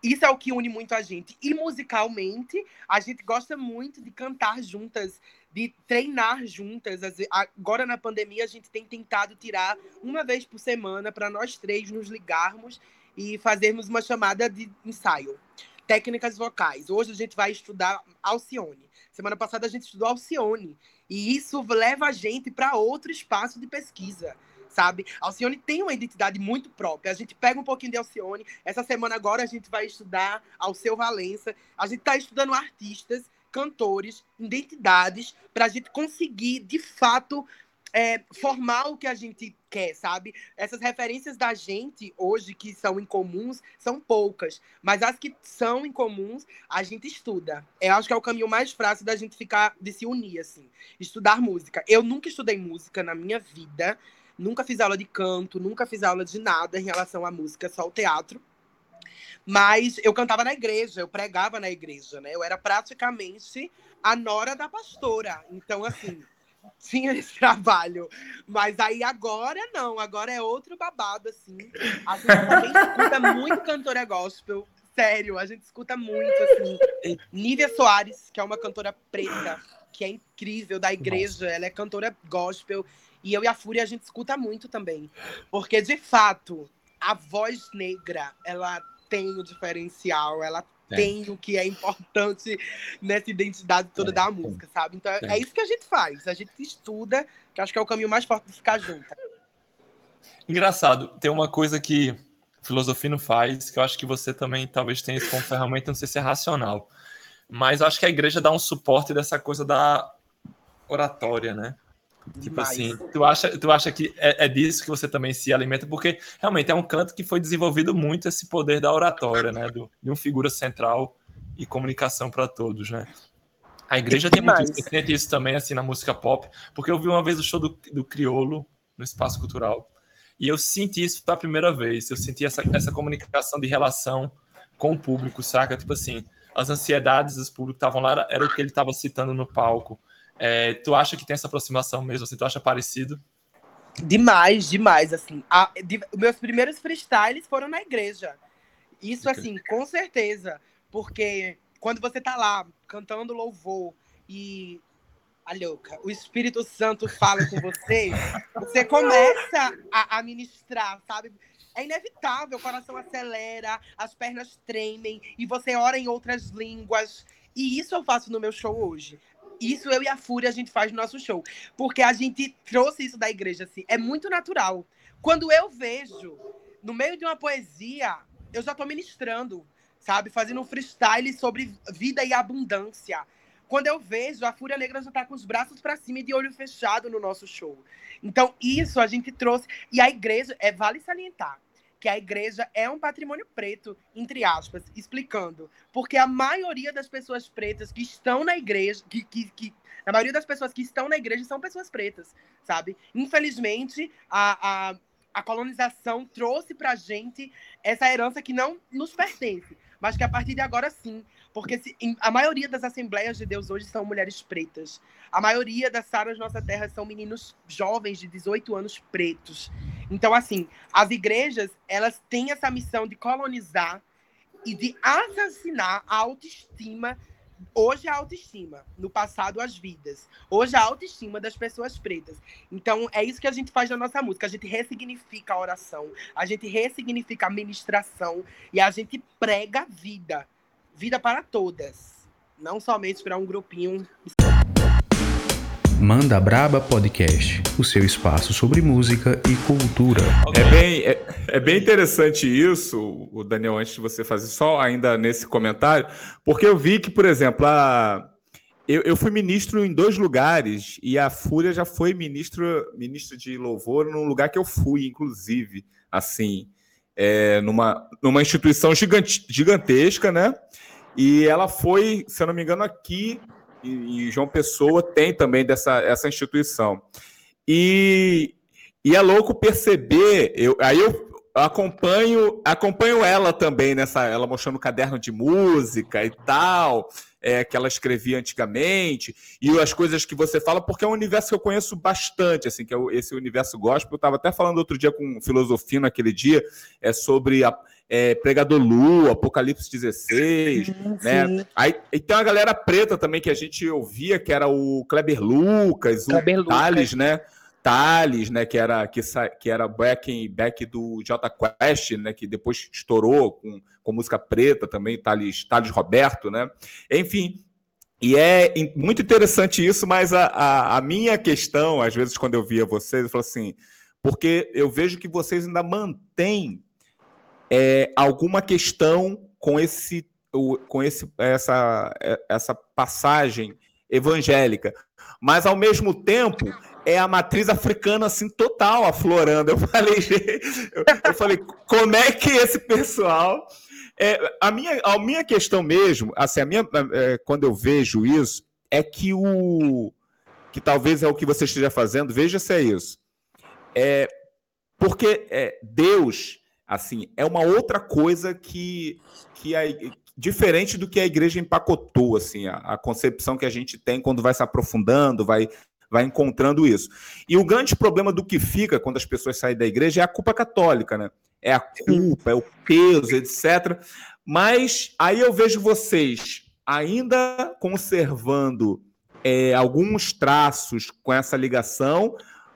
isso é o que une muito a gente. E musicalmente, a gente gosta muito de cantar juntas, de treinar juntas. Agora, na pandemia, a gente tem tentado tirar uma vez por semana para nós três nos ligarmos e fazermos uma chamada de ensaio. Técnicas vocais. Hoje a gente vai estudar Alcione. Semana passada a gente estudou Alcione. E isso leva a gente para outro espaço de pesquisa, sabe? Alcione tem uma identidade muito própria. A gente pega um pouquinho de Alcione. Essa semana agora a gente vai estudar Alceu Valença. A gente está estudando artistas, cantores, identidades, para a gente conseguir, de fato, é, formar o que a gente quer, sabe? Essas referências da gente hoje que são incomuns são poucas, mas as que são incomuns a gente estuda. Eu acho que é o caminho mais fácil da gente ficar, de se unir, assim. Estudar música. Eu nunca estudei música na minha vida, nunca fiz aula de canto, nunca fiz aula de nada em relação à música, só o teatro. Mas eu cantava na igreja, eu pregava na igreja, né? Eu era praticamente a nora da pastora. Então, assim (laughs) tinha esse trabalho. Mas aí agora não, agora é outro babado, assim. A gente também (laughs) escuta muito cantora gospel. Sério, a gente escuta muito, assim. Nívia Soares, que é uma cantora preta, que é incrível, da igreja. Ela é cantora gospel. E eu e a Fúria a gente escuta muito também. Porque, de fato, a voz negra, ela tem o diferencial, ela tem. tem o que é importante nessa identidade toda da música, sabe? Então é isso que a gente faz. A gente estuda, que acho que é o caminho mais forte de ficar junto. Engraçado, tem uma coisa que filosofia não faz, que eu acho que você também talvez tenha isso como ferramenta, não sei se é racional. Mas acho que a igreja dá um suporte dessa coisa da oratória, né? Tipo assim, tu acha, tu acha que é, é, disso que você também se alimenta? Porque realmente é um canto que foi desenvolvido muito esse poder da oratória, né? Do, de uma figura central e comunicação para todos, né? A igreja tem muito isso, tem isso também, assim, na música pop, porque eu vi uma vez o show do, do Criolo no Espaço Cultural e eu senti isso pela primeira vez. Eu senti essa, essa comunicação de relação com o público, saca? Tipo assim, as ansiedades dos públicos estavam lá, era o que ele estava citando no palco é, tu acha que tem essa aproximação mesmo? Assim, tu acha parecido? Demais, demais, assim. A, de, meus primeiros freestyles foram na igreja. Isso, okay. assim, com certeza. Porque quando você tá lá cantando louvor e a louca, o Espírito Santo fala com você, (laughs) você começa a, a ministrar, sabe? É inevitável, o coração acelera, as pernas tremem e você ora em outras línguas. E isso eu faço no meu show hoje. Isso eu e a Fúria a gente faz no nosso show. Porque a gente trouxe isso da igreja, assim. É muito natural. Quando eu vejo, no meio de uma poesia, eu já tô ministrando, sabe? Fazendo um freestyle sobre vida e abundância. Quando eu vejo, a Fúria Negra já tá com os braços para cima e de olho fechado no nosso show. Então, isso a gente trouxe. E a igreja, é vale salientar que a igreja é um patrimônio preto, entre aspas, explicando. Porque a maioria das pessoas pretas que estão na igreja, que, que, que a maioria das pessoas que estão na igreja são pessoas pretas, sabe? Infelizmente, a, a, a colonização trouxe pra gente essa herança que não nos pertence, mas que a partir de agora sim. Porque se, em, a maioria das Assembleias de Deus hoje são mulheres pretas. A maioria das Saras Nossa Terra são meninos jovens de 18 anos pretos. Então, assim, as igrejas, elas têm essa missão de colonizar e de assassinar a autoestima. Hoje a autoestima, no passado as vidas. Hoje a autoestima das pessoas pretas. Então é isso que a gente faz na nossa música. A gente ressignifica a oração, a gente ressignifica a ministração e a gente prega a vida vida para todas, não somente para um grupinho. Manda Braba Podcast, o seu espaço sobre música e cultura. É bem, é, é, bem interessante isso, o Daniel, antes de você fazer só ainda nesse comentário, porque eu vi que, por exemplo, a, eu, eu fui ministro em dois lugares e a Fúria já foi ministro, ministro de louvor num lugar que eu fui, inclusive, assim, é, numa, numa instituição gigante, gigantesca, né? E ela foi, se eu não me engano, aqui em João Pessoa tem também dessa essa instituição. E, e é louco perceber, eu, aí eu acompanho acompanho ela também nessa, ela mostrando caderno de música e tal, é, que ela escrevia antigamente, e as coisas que você fala, porque é um universo que eu conheço bastante, assim, que é esse universo gospel. Eu estava até falando outro dia com um filosofia naquele dia, é sobre a, é, Pregador Lu, Apocalipse 16, sim, né? Sim. Aí e tem uma galera preta também que a gente ouvia, que era o Kleber Lucas, Kleber o Thales, né? Thales, né? Que era, que, que era back, back do J Quest, né? Que depois estourou com, com música preta também, Thales, Thales Roberto, né? Enfim, e é muito interessante isso, mas a, a, a, minha questão, às vezes, quando eu via vocês, eu falo assim, porque eu vejo que vocês ainda mantêm é, alguma questão com esse com esse, essa, essa passagem evangélica, mas ao mesmo tempo é a matriz africana assim total aflorando. Eu falei, (laughs) eu falei, como é que esse pessoal é, a minha a minha questão mesmo, assim, a minha é, quando eu vejo isso é que o que talvez é o que você esteja fazendo, veja se é isso. É porque é, Deus Assim, é uma outra coisa que, que é diferente do que a igreja empacotou, assim, a, a, concepção que a gente tem quando vai se aprofundando, vai, vai encontrando isso. E o grande problema do que fica quando as pessoas saem da igreja é a culpa católica, né? É a culpa, é o peso, etc. Mas aí eu vejo vocês ainda conservando é, alguns traços com essa ligação,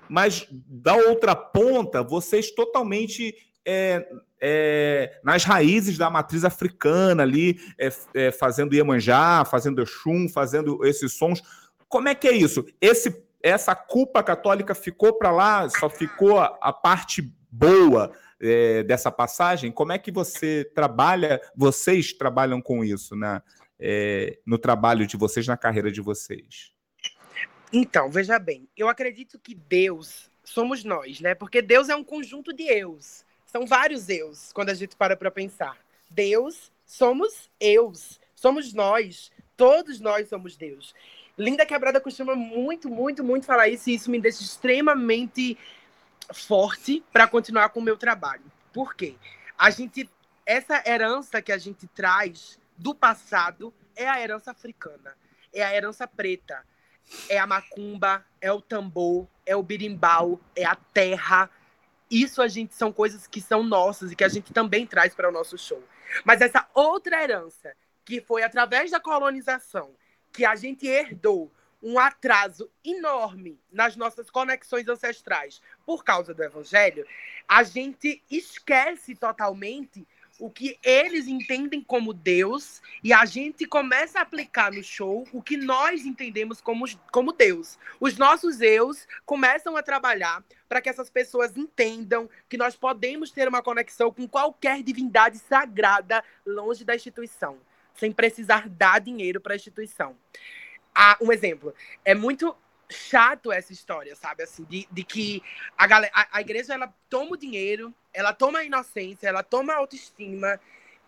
mas da outra ponta, vocês totalmente é, é, nas raízes da matriz africana ali, é, é, fazendo Iemanjá, fazendo Exum, fazendo esses sons. Como é que é isso? Esse, essa culpa católica ficou para lá, só ficou a, parte boa é, dessa passagem? Como é que você trabalha, vocês trabalham com isso, né? É, no trabalho de vocês, na carreira de vocês? Então, veja bem, eu acredito que Deus somos nós, né? Porque Deus é um conjunto de eus. São vários eus, quando a gente para para pensar. Deus somos eus, somos nós, todos nós somos Deus. Linda Quebrada costuma muito, muito, muito falar isso e isso me deixa extremamente forte para continuar com o meu trabalho. Por quê? A gente essa herança que a gente traz do passado é a herança africana, é a herança preta é a macumba, é o tambor, é o birimbau, é a terra. Isso a gente são coisas que são nossas e que a gente também traz para o nosso show. Mas essa outra herança, que foi através da colonização, que a gente herdou um atraso enorme nas nossas conexões ancestrais por causa do evangelho, a gente esquece totalmente o que eles entendem como Deus e a gente começa a aplicar no show o que nós entendemos como, como Deus. Os nossos eus começam a trabalhar para que essas pessoas entendam que nós podemos ter uma conexão com qualquer divindade sagrada longe da instituição, sem precisar dar dinheiro para a instituição. Ah, um exemplo. É muito chato essa história, sabe? Assim, de, de que a, galera, a, a igreja ela toma o dinheiro, ela toma a inocência, ela toma a autoestima,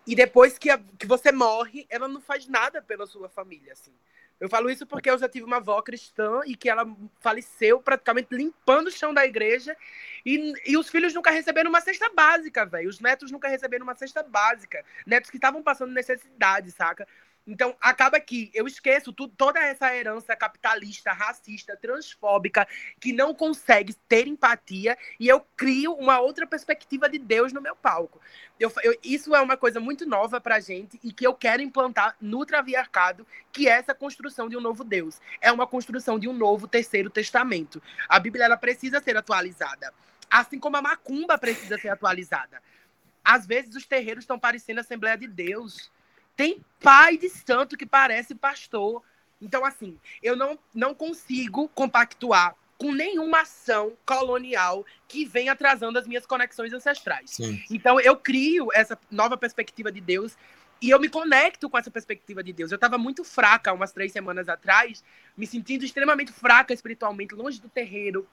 e depois que, a, que você morre, ela não faz nada pela sua família, assim. Eu falo isso porque eu já tive uma avó cristã e que ela faleceu praticamente limpando o chão da igreja e, e os filhos nunca receberam uma cesta básica, velho. Os netos nunca receberam uma cesta básica. Netos que estavam passando necessidade, saca? Então, acaba que eu esqueço toda essa herança capitalista, racista, transfóbica, que não consegue ter empatia, e eu crio uma outra perspectiva de Deus no meu palco. Eu, eu, isso é uma coisa muito nova pra gente e que eu quero implantar no Traviarcado, que é essa construção de um novo Deus. É uma construção de um novo terceiro testamento. A Bíblia ela precisa ser atualizada. Assim como a macumba precisa ser atualizada. Às vezes os terreiros estão parecendo a Assembleia de Deus tem pai de santo que parece pastor. Então, assim, eu não, não consigo compactuar com nenhuma ação colonial que vem atrasando as minhas conexões ancestrais. Sim. Então, eu crio essa nova perspectiva de Deus e eu me conecto com essa perspectiva de Deus. Eu estava muito fraca umas três semanas atrás, me sentindo extremamente fraca espiritualmente, longe do terreiro,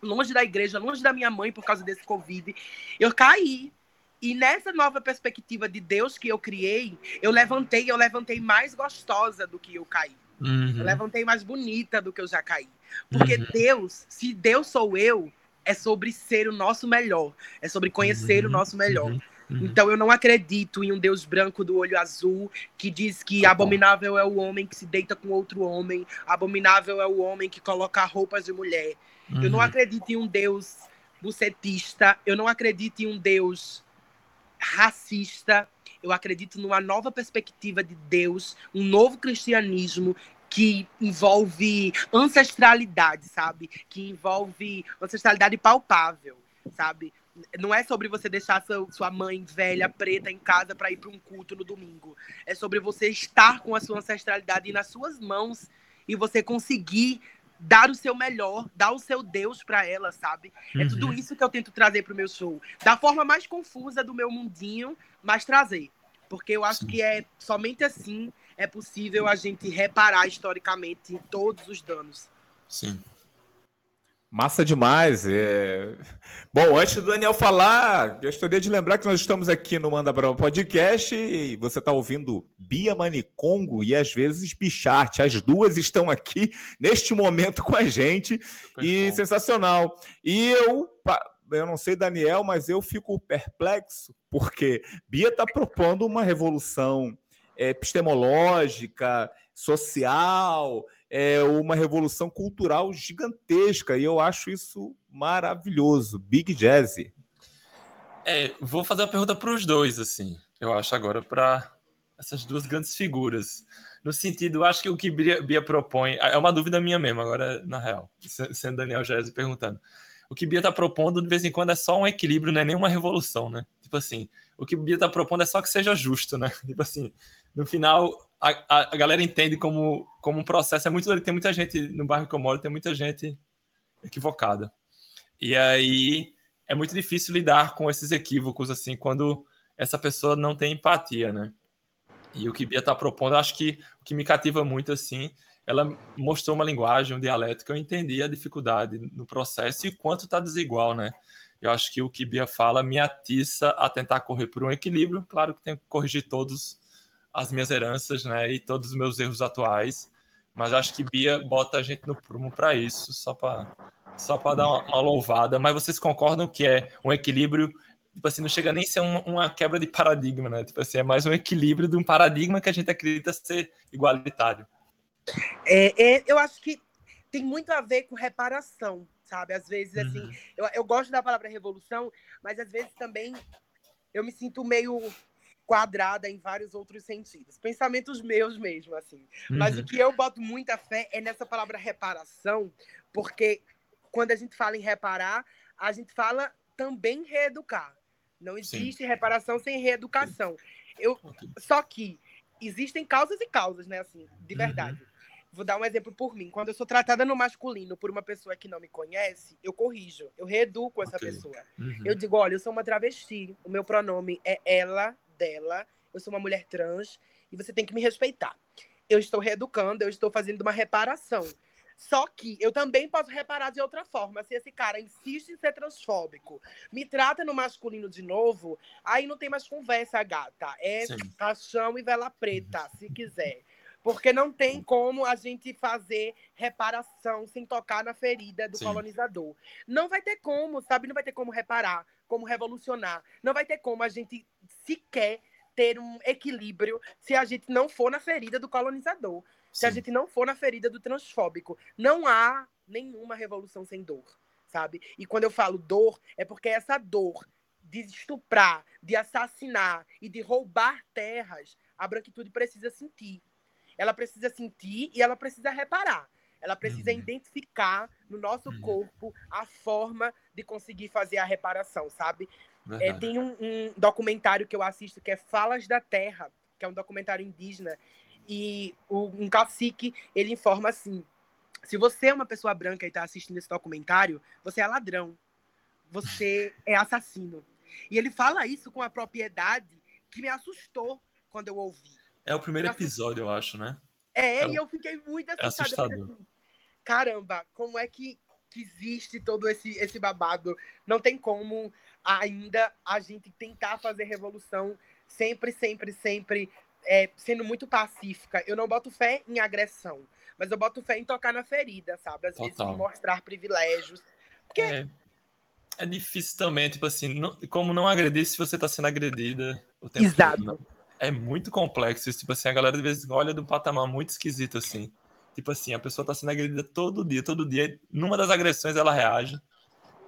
longe da igreja, longe da minha mãe por causa desse Covid. Eu caí. E nessa nova perspectiva de Deus que eu criei, eu levantei, eu levantei mais gostosa do que eu caí. Uhum. Eu levantei mais bonita do que eu já caí. Porque uhum. Deus, se Deus sou eu, é sobre ser o nosso melhor, é sobre conhecer uhum. o nosso melhor. Uhum. Uhum. Então eu não acredito em um Deus branco do olho azul que diz que abominável é o homem que se deita com outro homem, abominável é o homem que coloca roupas de mulher. Eu não uhum. acredito em um Deus bucetista, eu não acredito em um Deus racista. Eu acredito numa nova perspectiva de Deus, um novo cristianismo que envolve ancestralidade, sabe? Que envolve ancestralidade palpável, sabe? Não é sobre você deixar sua mãe velha, preta, em casa para ir para um culto no domingo. É sobre você estar com a sua ancestralidade nas suas mãos e você conseguir dar o seu melhor, dar o seu Deus para ela, sabe? Uhum. É tudo isso que eu tento trazer pro meu show. Da forma mais confusa do meu mundinho, mas trazer. Porque eu acho Sim. que é somente assim é possível a gente reparar historicamente todos os danos. Sim. Massa demais. É... Bom, antes do Daniel falar, gostaria de lembrar que nós estamos aqui no Manda Brava Podcast e você está ouvindo Bia Manicongo e às vezes Bicharte. As duas estão aqui neste momento com a gente Super e bom. sensacional. E eu, eu não sei, Daniel, mas eu fico perplexo porque Bia está propondo uma revolução epistemológica, social, é, uma revolução cultural gigantesca e eu acho isso maravilhoso. Big Jazz. É, vou fazer uma pergunta para os dois, assim, eu acho agora, para essas duas grandes figuras. No sentido, acho que o que Bia, Bia propõe, é uma dúvida minha mesmo, agora, na real, sendo Daniel Jazzy perguntando. O que Bia está propondo, de vez em quando, é só um equilíbrio, não é nenhuma revolução, né? Tipo assim, o que Bia está propondo é só que seja justo, né? (laughs) Tipo assim, no final, a, a, a, galera entende como, como um processo. É muito, tem muita gente no bairro que eu moro, tem muita gente equivocada. E aí é muito difícil lidar com esses equívocos, assim, quando essa pessoa não tem empatia, né? E o que Bia está propondo, acho que o que me cativa muito, assim, ela mostrou uma linguagem, um dialeto que eu entendi a dificuldade no processo e quanto está desigual, né? Eu acho que o que Bia fala me atiça a tentar correr por um equilíbrio. Claro que tenho que corrigir todas as minhas heranças, né, e todos os meus erros atuais, mas acho que Bia bota a gente no prumo para isso, só para só para dar uma, uma, louvada. Mas vocês concordam que é um equilíbrio tipo assim, não chega nem a ser uma, uma, quebra de paradigma, né? Tipo assim, é mais um equilíbrio de um paradigma que a gente acredita ser igualitário. É, é eu acho que tem muito a ver com reparação, sabe? Às vezes, assim, uhum. eu, eu gosto da palavra revolução, mas às vezes também eu me sinto meio quadrada em vários outros sentidos. Pensamentos meus mesmo, assim. Uhum. Mas o que eu boto muita fé é nessa palavra reparação, porque quando a gente fala em reparar, a gente fala também reeducar. Não existe Sim. reparação sem reeducação. Eu, só que existem causas e causas, né? Assim, de uhum. verdade. Uhum. Vou dar um exemplo por mim. Quando eu sou tratada no masculino por uma pessoa que não me conhece, eu corrijo, eu reeduco essa okay. pessoa. Uhum. Eu digo, olha, eu sou uma travesti, o meu pronome é ela, dela, eu sou uma mulher trans e você tem que me respeitar. Eu estou reeducando, eu estou fazendo uma reparação. Só que eu também posso reparar de outra forma. Se esse cara insiste em ser transfóbico, me trata no masculino de novo, aí não tem mais conversa, gata. É Sim. caixão e vela preta, se quiser. Porque não tem como a gente fazer reparação sem tocar na ferida do Sim. colonizador. Não vai ter como, sabe? Não vai ter como reparar, como revolucionar. Não vai ter como a gente sequer ter um equilíbrio se a gente não for na ferida do colonizador se a gente não for na ferida do transfóbico. Não há nenhuma revolução sem dor, sabe? E quando eu falo dor, é porque essa dor de estuprar, de assassinar e de roubar terras, a branquitude precisa sentir. Ela precisa sentir e ela precisa reparar. Ela precisa uhum. identificar no nosso uhum. corpo a forma de conseguir fazer a reparação, sabe? É, tem um, um, documentário que eu assisto que é Falas da Terra, que é um documentário indígena, e um cacique, ele informa assim: se você é uma pessoa branca e está assistindo esse documentário, você é ladrão, você (laughs) é assassino. E ele fala isso com a propriedade que me assustou quando eu ouvi. É o primeiro episódio, eu acho, né? É, é e eu fiquei muito assustada. É assustador. Assim, Caramba, como é que, que existe todo esse, esse babado? Não tem como ainda a gente tentar fazer revolução sempre, sempre, sempre é, sendo muito pacífica. Eu não boto fé em agressão, mas eu boto fé em tocar na ferida, sabe? Às Total. vezes mostrar privilégios. Porque... É, é difícil também, tipo assim, não, como não agredir se você está sendo agredida o tempo Exato. Todo, É muito complexo isso, tipo assim, a galera de vez em quando olha de um patamar muito esquisito, assim. Tipo assim, a pessoa está sendo agredida todo dia, todo dia. Numa das agressões ela reage.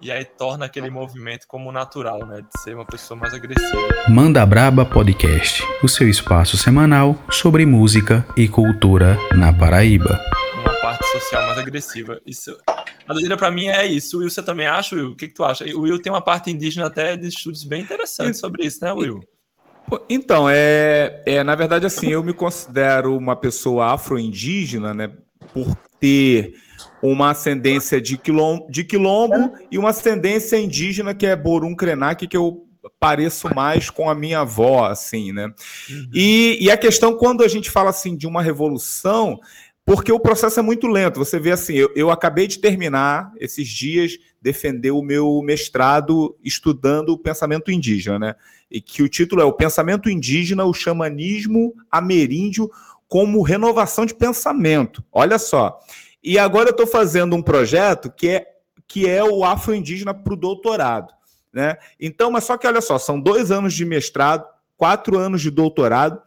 E aí torna aquele movimento como natural, né? De ser uma pessoa mais agressiva. Manda Braba Podcast, o seu espaço semanal sobre música e cultura na Paraíba. Uma parte social mais agressiva. Isso. A doideira pra mim é isso. Will, você também acha, Will? O que, que tu acha? O Will tem uma parte indígena até de estudos bem interessantes sobre isso, né, Will? Então, é, é na verdade assim, eu me considero uma pessoa afro-indígena, né? Por ter uma ascendência de quilombo, de quilombo e uma ascendência indígena que é Borum Krenak, que eu pareço mais com a minha avó, assim, né? Uhum. E, e a questão, quando a gente fala assim de uma revolução, porque o processo é muito lento. Você vê assim, eu, eu acabei de terminar esses dias defender o meu mestrado estudando o pensamento indígena, né? E que o título é o pensamento indígena, o xamanismo ameríndio como renovação de pensamento. Olha só. E agora eu estou fazendo um projeto que é, que é o afro-indígena para o doutorado. Né? Então, mas só que olha só, são dois anos de mestrado, quatro anos de doutorado,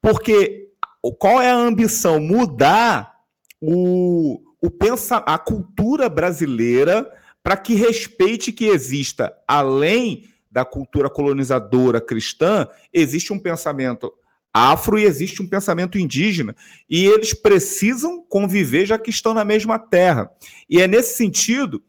porque qual é a ambição? Mudar o, o pensa, a cultura brasileira para que respeite que exista, além da cultura colonizadora cristã, existe um pensamento afro e existe um pensamento indígena. E eles precisam conviver já que estão na mesma terra. E é nesse sentido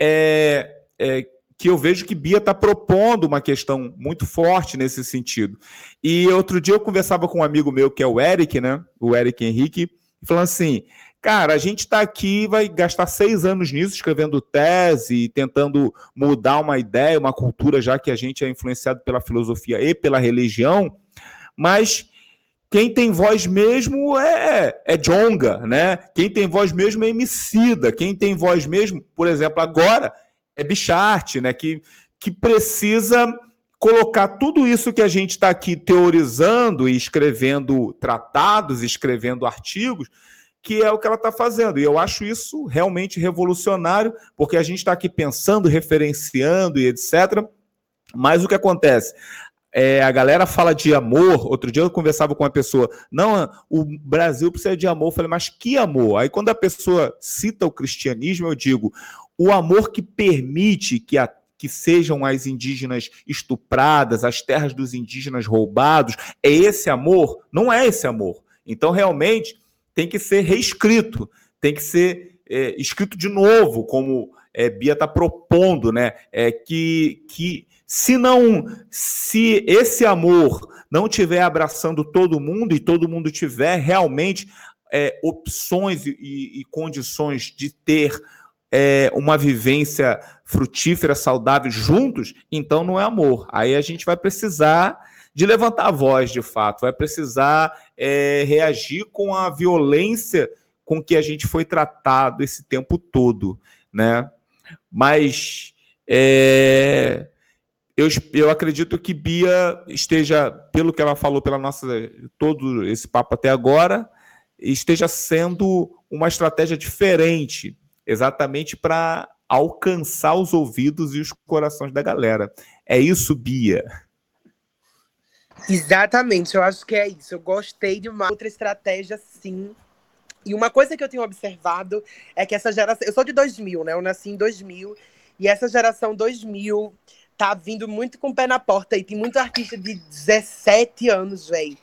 é, é, que eu vejo que Bia está propondo uma questão muito forte nesse sentido. E outro dia eu conversava com um amigo meu, que é o Eric, né? O Eric Henrique, falando assim: cara, a gente está aqui, vai gastar seis anos nisso, escrevendo tese, tentando mudar uma ideia, uma cultura, já que a gente é influenciado pela filosofia e pela religião mas quem tem voz mesmo é, é Jonga, né? Quem tem voz mesmo é Emicida. Quem tem voz mesmo, por exemplo, agora é Bichart, né? Que, que precisa colocar tudo isso que a gente está aqui teorizando e escrevendo tratados, escrevendo artigos, que é o que ela está fazendo. E eu acho isso realmente revolucionário, porque a gente está aqui pensando, referenciando e etc. Mas o que acontece? É, a galera fala de amor. Outro dia eu conversava com uma pessoa, não, o Brasil precisa de amor. Eu falei, mas que amor? Aí quando a pessoa cita o cristianismo, eu digo, o amor que permite que a que sejam as indígenas estupradas, as terras dos indígenas roubados, é esse amor? Não é esse amor. Então, realmente, tem que ser reescrito, tem que ser é, escrito de novo, como é, Bia está propondo, né? É, que, que se não, se esse amor não tiver abraçando todo mundo e todo mundo tiver realmente é, opções e, e, condições de ter é, uma vivência frutífera, saudável juntos, então não é amor. Aí a gente vai precisar de levantar a voz, de fato, vai precisar é, reagir com a violência com que a gente foi tratado esse tempo todo, né? Mas é, eu, eu acredito que Bia esteja, pelo que ela falou, pela nossa todo esse papo até agora, esteja sendo uma estratégia diferente, exatamente para alcançar os ouvidos e os corações da galera. É isso, Bia. Exatamente, eu acho que é isso. Eu gostei de uma outra estratégia, sim. E uma coisa que eu tenho observado é que essa geração. Eu sou de 2000, né? Eu nasci em 2000. E essa geração 2000 tá vindo muito com o pé na porta e tem muito artista de 17 anos, velho.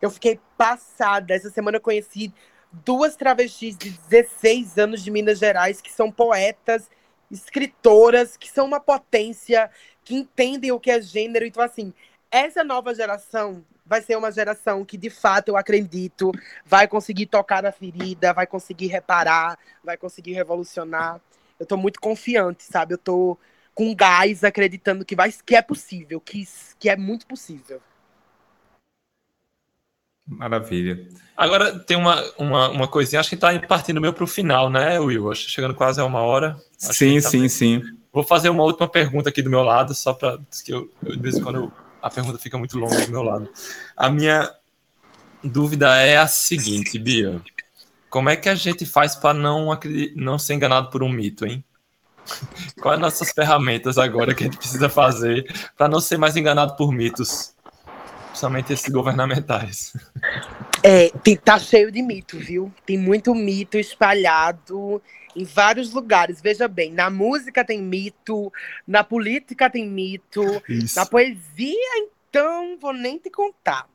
Eu fiquei passada. Essa semana eu conheci duas travestis de 16 anos de Minas Gerais que são poetas, escritoras, que são uma potência, que entendem o que é gênero. Então, assim, essa nova geração vai ser uma geração que, de fato, eu acredito, vai conseguir tocar na ferida, vai conseguir reparar, vai conseguir revolucionar. Eu tô muito confiante, sabe? Eu tô com gás, acreditando que, vai, que é possível, que, que é muito possível. Maravilha. Agora tem uma, uma, uma coisinha, acho que está partindo meio para o final, né, Will? Acho que chegando quase a uma hora. sim, tá sim, bem. sim. Vou fazer uma última pergunta aqui do meu lado, só para que eu, eu, de vez em quando eu, a pergunta fica muito longa do meu lado. A minha dúvida é a seguinte, Bia. Como é que a gente faz para não, não ser enganado por um mito, hein? (laughs) Quais as nossas ferramentas agora que a gente precisa fazer para não ser mais enganado por mitos? Principalmente esses governamentais. É, tem, tá cheio de mito, viu? Tem muito mito espalhado em vários lugares. Veja bem, na música tem mito, na política tem mito, Isso. na poesia, então, vou nem te contar.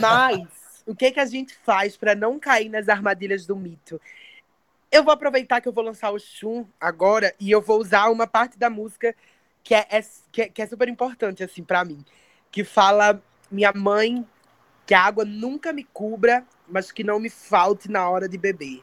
Mas o que, que a gente faz para não cair nas armadilhas do mito? Eu vou aproveitar que eu vou lançar o Shun agora e eu vou usar uma parte da música que é, é que, é, que é super importante, assim, para mim. Que fala: Minha mãe, que a água nunca me cubra, mas que não me falte na hora de beber.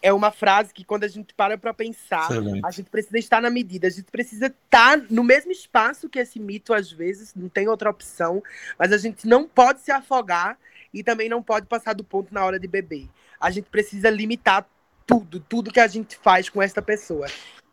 É uma frase que, quando a gente para para pensar, Excelente. a gente precisa estar na medida, a gente precisa estar no mesmo espaço que esse mito, às vezes, não tem outra opção, mas a gente não pode se afogar e também não pode passar do ponto na hora de beber. A gente precisa limitar tudo, tudo que a gente faz com essa pessoa.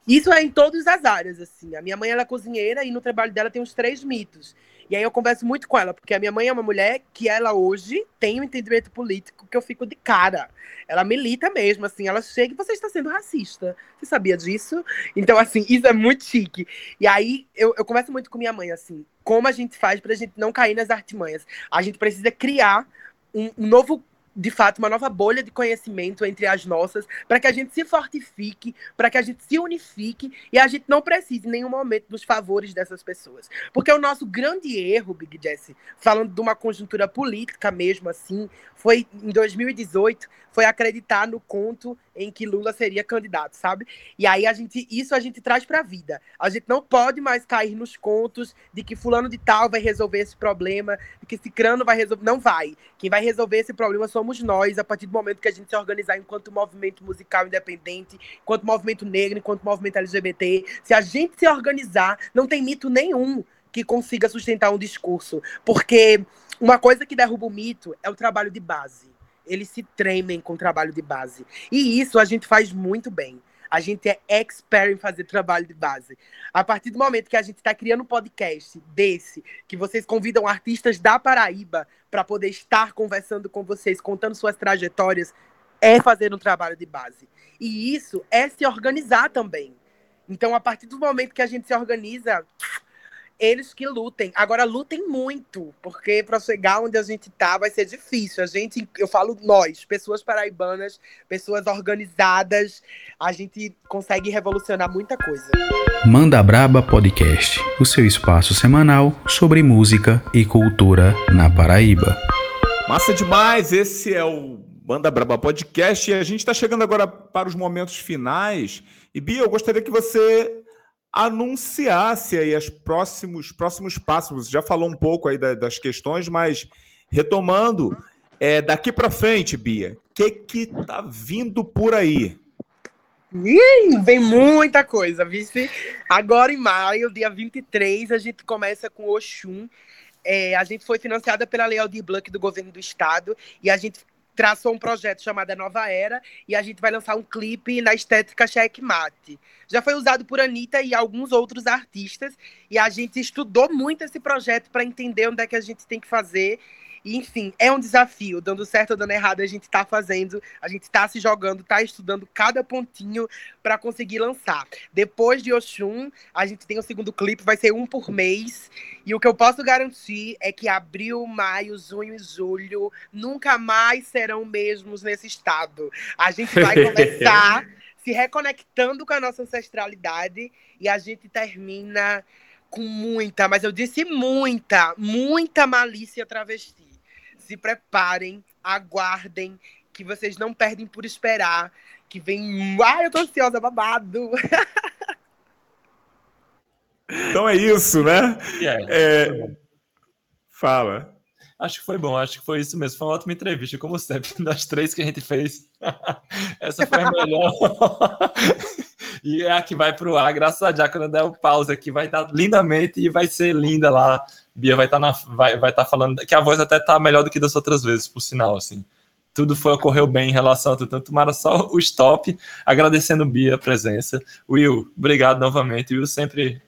Isso é em todas as áreas, assim. A minha mãe ela é cozinheira e no trabalho dela tem uns três mitos. E aí eu converso muito com ela, porque a minha mãe é uma mulher que ela hoje tem um entendimento político que eu fico de cara. Ela milita mesmo, assim, ela chega e você está sendo racista. Você sabia disso? Então, assim, isso é muito chique. E aí eu, eu converso muito com minha mãe, assim, como a gente faz pra gente não cair nas artimanhas. A gente precisa criar um, um novo de fato, uma nova bolha de conhecimento entre as nossas, para que a gente se fortifique, para que a gente se unifique e a gente não precise em nenhum momento dos favores dessas pessoas. Porque o nosso grande erro, Big Jesse, falando de uma conjuntura política mesmo assim, foi em 2018, foi acreditar no conto em que Lula seria candidato, sabe? E aí a gente, isso a gente traz para a vida. A gente não pode mais cair nos contos de que fulano de tal vai resolver esse problema, de que Cicrano vai resolver, não vai. Quem vai resolver esse problema somos nós, a partir do momento que a gente se organizar enquanto movimento musical independente, enquanto movimento negro, enquanto movimento LGBT. Se a gente se organizar, não tem mito nenhum que consiga sustentar um discurso, porque uma coisa que derruba o mito é o trabalho de base. Eles se tremem com o trabalho de base. E isso a gente faz muito bem. A gente é expert em fazer trabalho de base. A partir do momento que a gente está criando um podcast desse, que vocês convidam artistas da Paraíba para poder estar conversando com vocês, contando suas trajetórias, é fazer um trabalho de base. E isso é se organizar também. Então, a partir do momento que a gente se organiza, eles que lutem. Agora lutem muito, porque para chegar onde a gente tá vai ser difícil. A gente, eu falo nós, pessoas paraibanas, pessoas organizadas, a gente consegue revolucionar muita coisa. Manda Braba Podcast, o seu espaço semanal sobre música e cultura na Paraíba. Massa demais, esse é o Manda Braba Podcast e a gente está chegando agora para os momentos finais. E Bia, eu gostaria que você anunciasse aí os próximos, próximos passos. Você já falou um pouco aí das questões, mas retomando, é, daqui para frente, Bia, o que que tá vindo por aí? Ih, vem muita coisa, vice. Agora em maio, dia 23, a gente começa com Oxum. É, a gente foi financiada pela Lei Aldir Blanc do governo do estado e a gente traçou um projeto chamado Nova Era e a gente vai lançar um clipe na estética checkmate. Já foi usado por Anitta e alguns outros artistas e a gente estudou muito esse projeto para entender onde é que a gente tem que fazer e, enfim, é um desafio. Dando certo ou dando errado, a gente está fazendo, a gente está se jogando, está estudando cada pontinho para conseguir lançar. Depois de Oxum, a gente tem o segundo clipe, vai ser um por mês. E o que eu posso garantir é que abril, maio, junho e julho nunca mais serão mesmos nesse estado. A gente vai (laughs) começar se reconectando com a nossa ancestralidade e a gente termina com muita, mas eu disse muita, muita malícia travesti se preparem, aguardem, que vocês não perdem por esperar, que vem. Ai, eu tô ansiosa, babado! Então é isso, né? Yeah, é... Fala. Acho que foi bom, acho que foi isso mesmo. Foi uma ótima entrevista, como sempre, (laughs) das três que a gente fez. (laughs) Essa foi a melhor. (laughs) e é a que vai pro ar, graças a Deus, quando der o pause aqui, vai estar lindamente e vai ser linda lá Bia vai estar tá vai, vai tá falando que a voz até tá melhor do que das outras vezes, por sinal, assim. Tudo foi ocorreu bem em relação a tudo. Então, tomara só o stop, agradecendo Bia a presença. Will, obrigado novamente. Will sempre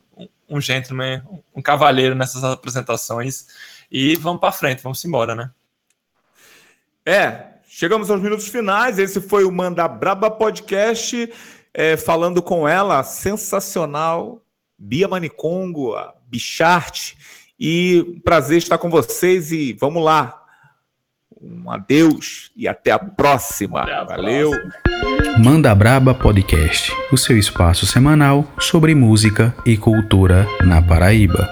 um gentleman, um cavalheiro nessas apresentações. E vamos para frente, vamos embora, né? É, chegamos aos minutos finais. Esse foi o Manda Braba Podcast, é, falando com ela, sensacional, Bia Manicongo, a Bicharte e prazer estar com vocês e vamos lá. Um adeus e até a próxima. Até a Valeu. Próxima. Manda Braba Podcast, o seu espaço semanal sobre música e cultura na Paraíba.